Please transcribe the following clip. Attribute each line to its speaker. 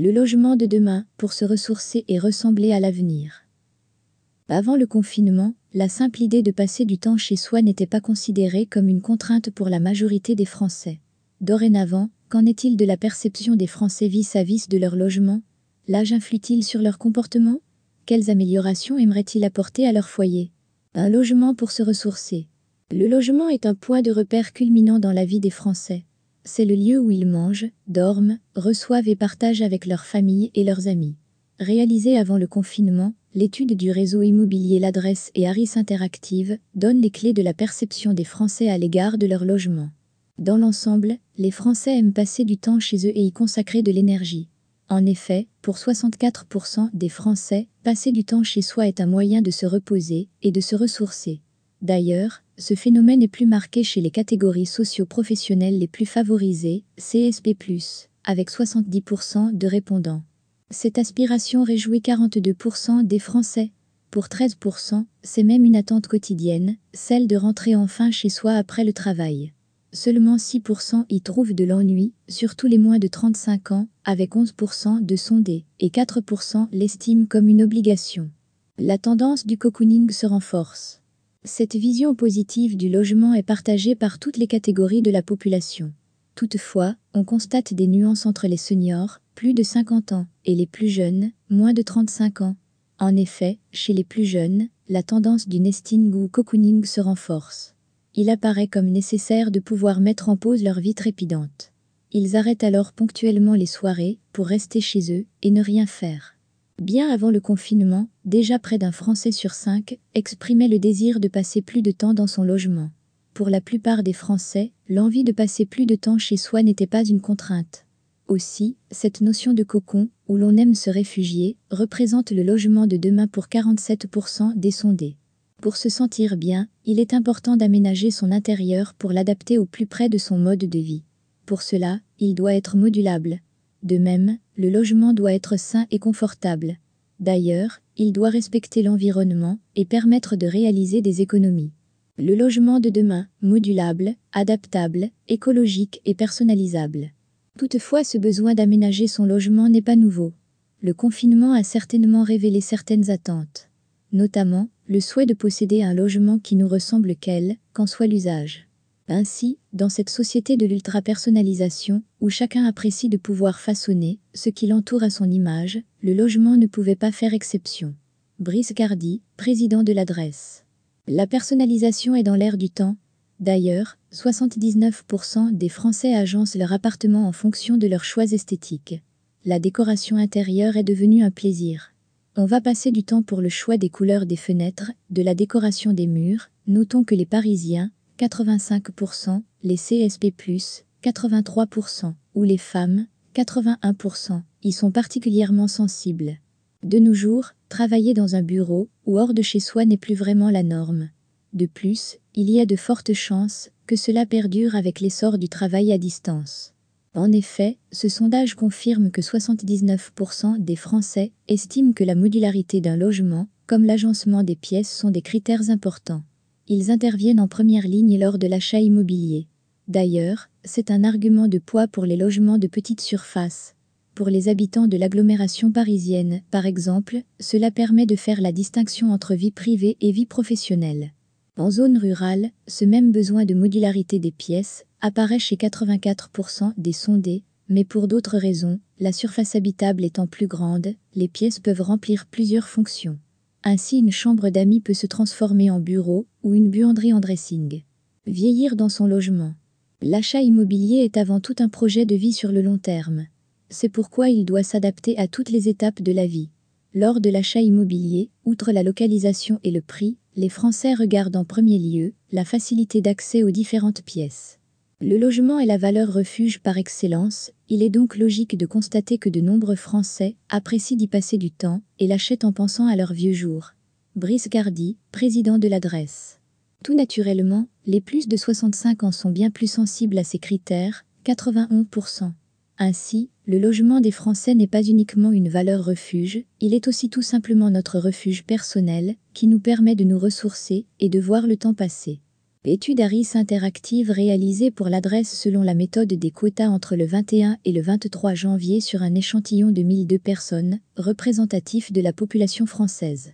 Speaker 1: Le logement de demain pour se ressourcer et ressembler à l'avenir. Avant le confinement, la simple idée de passer du temps chez soi n'était pas considérée comme une contrainte pour la majorité des Français. Dorénavant, qu'en est-il de la perception des Français vis-à-vis de leur logement? L'âge influe-t-il sur leur comportement? Quelles améliorations aimeraient-ils apporter à leur foyer? Un logement pour se ressourcer. Le logement est un point de repère culminant dans la vie des Français. C'est le lieu où ils mangent, dorment, reçoivent et partagent avec leurs familles et leurs amis. Réalisée avant le confinement, l'étude du réseau immobilier L'Adresse et Harris Interactive donne les clés de la perception des Français à l'égard de leur logement. Dans l'ensemble, les Français aiment passer du temps chez eux et y consacrer de l'énergie. En effet, pour 64% des Français, passer du temps chez soi est un moyen de se reposer et de se ressourcer. D'ailleurs, ce phénomène est plus marqué chez les catégories socio-professionnelles les plus favorisées, CSP+, avec 70% de répondants. Cette aspiration réjouit 42% des Français. Pour 13%, c'est même une attente quotidienne, celle de rentrer enfin chez soi après le travail. Seulement 6% y trouvent de l'ennui, surtout les moins de 35 ans, avec 11% de sondés, et 4% l'estiment comme une obligation. La tendance du cocooning se renforce. Cette vision positive du logement est partagée par toutes les catégories de la population. Toutefois, on constate des nuances entre les seniors, plus de 50 ans, et les plus jeunes, moins de 35 ans. En effet, chez les plus jeunes, la tendance du nesting ou cocooning se renforce. Il apparaît comme nécessaire de pouvoir mettre en pause leur vie trépidante. Ils arrêtent alors ponctuellement les soirées pour rester chez eux et ne rien faire. Bien avant le confinement, déjà près d'un Français sur cinq exprimait le désir de passer plus de temps dans son logement. Pour la plupart des Français, l'envie de passer plus de temps chez soi n'était pas une contrainte. Aussi, cette notion de cocon, où l'on aime se réfugier, représente le logement de demain pour 47% des sondés. Pour se sentir bien, il est important d'aménager son intérieur pour l'adapter au plus près de son mode de vie. Pour cela, il doit être modulable, de même, le logement doit être sain et confortable. D'ailleurs, il doit respecter l'environnement et permettre de réaliser des économies. Le logement de demain, modulable, adaptable, écologique et personnalisable. Toutefois, ce besoin d'aménager son logement n'est pas nouveau. Le confinement a certainement révélé certaines attentes. Notamment, le souhait de posséder un logement qui nous ressemble quel, qu'en soit l'usage. Ainsi, dans cette société de l'ultra-personnalisation, où chacun apprécie de pouvoir façonner ce qui l'entoure à son image, le logement ne pouvait pas faire exception. Brice Gardy, président de l'adresse. La personnalisation est dans l'air du temps. D'ailleurs, 79% des Français agencent leur appartement en fonction de leurs choix esthétiques. La décoration intérieure est devenue un plaisir. On va passer du temps pour le choix des couleurs des fenêtres, de la décoration des murs. Notons que les Parisiens, 85%, les CSP+, 83%, ou les femmes, 81%, y sont particulièrement sensibles. De nos jours, travailler dans un bureau ou hors de chez soi n'est plus vraiment la norme. De plus, il y a de fortes chances que cela perdure avec l'essor du travail à distance. En effet, ce sondage confirme que 79% des Français estiment que la modularité d'un logement, comme l'agencement des pièces, sont des critères importants. Ils interviennent en première ligne lors de l'achat immobilier. D'ailleurs, c'est un argument de poids pour les logements de petite surface. Pour les habitants de l'agglomération parisienne, par exemple, cela permet de faire la distinction entre vie privée et vie professionnelle. En zone rurale, ce même besoin de modularité des pièces apparaît chez 84% des sondés, mais pour d'autres raisons, la surface habitable étant plus grande, les pièces peuvent remplir plusieurs fonctions. Ainsi une chambre d'amis peut se transformer en bureau ou une buanderie en dressing. Vieillir dans son logement. L'achat immobilier est avant tout un projet de vie sur le long terme. C'est pourquoi il doit s'adapter à toutes les étapes de la vie. Lors de l'achat immobilier, outre la localisation et le prix, les Français regardent en premier lieu la facilité d'accès aux différentes pièces. Le logement est la valeur refuge par excellence, il est donc logique de constater que de nombreux Français apprécient d'y passer du temps et l'achètent en pensant à leurs vieux jours. Brice Gardy, président de l'adresse. Tout naturellement, les plus de 65 ans sont bien plus sensibles à ces critères, 91%. Ainsi, le logement des Français n'est pas uniquement une valeur refuge, il est aussi tout simplement notre refuge personnel, qui nous permet de nous ressourcer et de voir le temps passer. Étude ARIS interactive réalisée pour l'adresse selon la méthode des quotas entre le 21 et le 23 janvier sur un échantillon de 1002 personnes, représentatif de la population française.